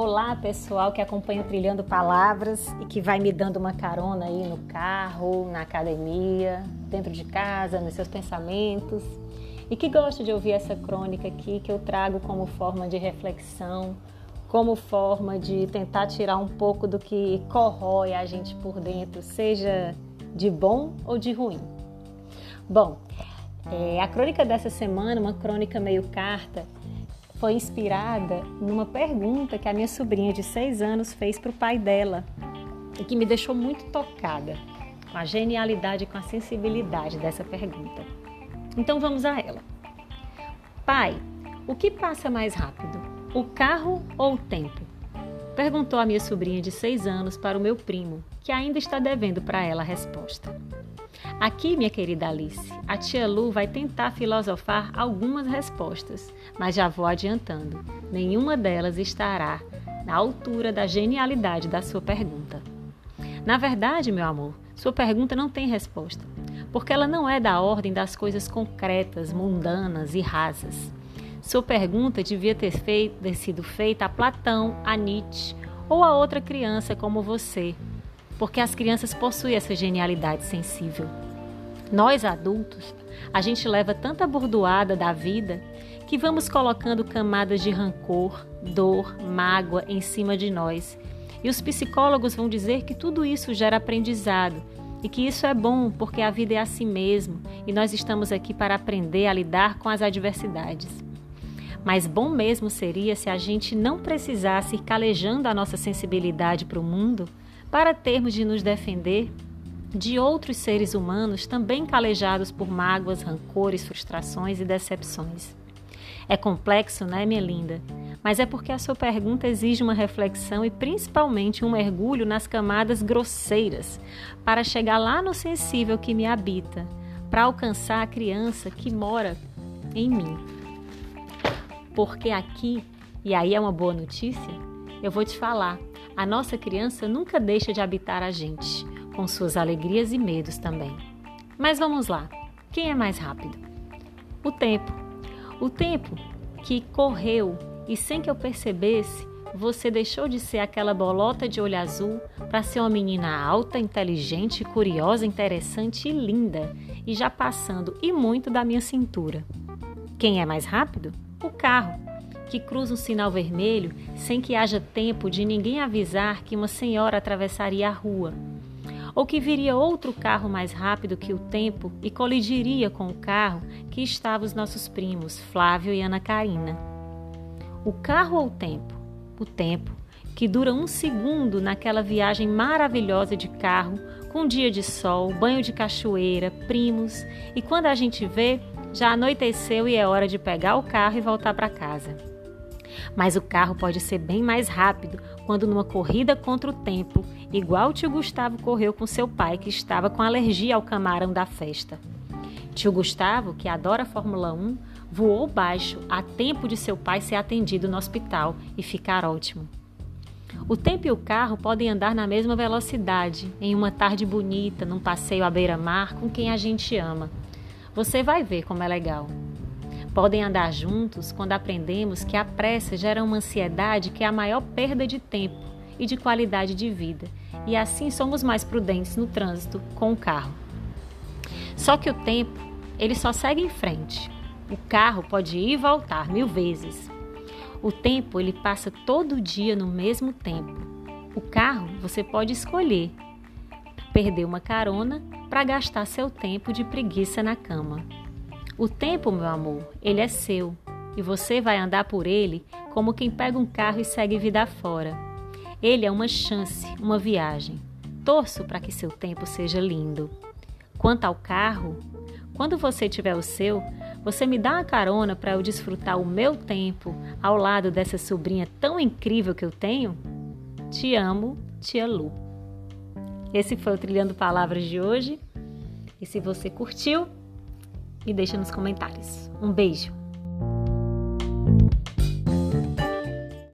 Olá, pessoal que acompanha o Trilhando Palavras e que vai me dando uma carona aí no carro, na academia, dentro de casa, nos seus pensamentos e que gosta de ouvir essa crônica aqui que eu trago como forma de reflexão, como forma de tentar tirar um pouco do que corrói a gente por dentro, seja de bom ou de ruim. Bom, é, a crônica dessa semana, uma crônica meio carta, foi inspirada numa pergunta que a minha sobrinha de seis anos fez para o pai dela e que me deixou muito tocada com a genialidade e com a sensibilidade dessa pergunta. Então vamos a ela. Pai, o que passa mais rápido, o carro ou o tempo? Perguntou a minha sobrinha de seis anos para o meu primo, que ainda está devendo para ela a resposta. Aqui, minha querida Alice, a tia Lu vai tentar filosofar algumas respostas, mas já vou adiantando: nenhuma delas estará na altura da genialidade da sua pergunta. Na verdade, meu amor, sua pergunta não tem resposta, porque ela não é da ordem das coisas concretas, mundanas e rasas. Sua pergunta devia ter, feito, ter sido feita a Platão, a Nietzsche ou a outra criança como você, porque as crianças possuem essa genialidade sensível. Nós adultos, a gente leva tanta bordoada da vida que vamos colocando camadas de rancor, dor, mágoa em cima de nós. E os psicólogos vão dizer que tudo isso gera aprendizado e que isso é bom porque a vida é assim mesmo e nós estamos aqui para aprender a lidar com as adversidades. Mas bom mesmo seria se a gente não precisasse ir calejando a nossa sensibilidade para o mundo para termos de nos defender de outros seres humanos também calejados por mágoas, rancores, frustrações e decepções. É complexo, né, minha linda? Mas é porque a sua pergunta exige uma reflexão e principalmente um mergulho nas camadas grosseiras para chegar lá no sensível que me habita, para alcançar a criança que mora em mim. Porque aqui, e aí é uma boa notícia, eu vou te falar, a nossa criança nunca deixa de habitar a gente, com suas alegrias e medos também. Mas vamos lá, quem é mais rápido? O tempo. O tempo que correu e sem que eu percebesse, você deixou de ser aquela bolota de olho azul para ser uma menina alta, inteligente, curiosa, interessante e linda, e já passando e muito da minha cintura. Quem é mais rápido? O carro que cruza um sinal vermelho sem que haja tempo de ninguém avisar que uma senhora atravessaria a rua, ou que viria outro carro mais rápido que o tempo e colidiria com o carro que estavam os nossos primos, Flávio e Ana Karina. O carro ou o tempo? O tempo, que dura um segundo naquela viagem maravilhosa de carro, com dia de sol, banho de cachoeira, primos, e quando a gente vê, já anoiteceu e é hora de pegar o carro e voltar para casa. Mas o carro pode ser bem mais rápido quando numa corrida contra o tempo, igual o tio Gustavo correu com seu pai que estava com alergia ao camarão da festa. Tio Gustavo, que adora Fórmula 1, voou baixo a tempo de seu pai ser atendido no hospital e ficar ótimo. O tempo e o carro podem andar na mesma velocidade, em uma tarde bonita, num passeio à beira-mar com quem a gente ama. Você vai ver como é legal. Podem andar juntos quando aprendemos que a pressa gera uma ansiedade que é a maior perda de tempo e de qualidade de vida, e assim somos mais prudentes no trânsito com o carro. Só que o tempo, ele só segue em frente. O carro pode ir e voltar mil vezes. O tempo, ele passa todo dia no mesmo tempo. O carro, você pode escolher perder uma carona para gastar seu tempo de preguiça na cama. O tempo, meu amor, ele é seu e você vai andar por ele como quem pega um carro e segue vida fora. Ele é uma chance, uma viagem. Torço para que seu tempo seja lindo. Quanto ao carro, quando você tiver o seu, você me dá uma carona para eu desfrutar o meu tempo ao lado dessa sobrinha tão incrível que eu tenho? Te amo, tia Lu. Esse foi o Trilhando Palavras de hoje. E se você curtiu, me deixa nos comentários. Um beijo!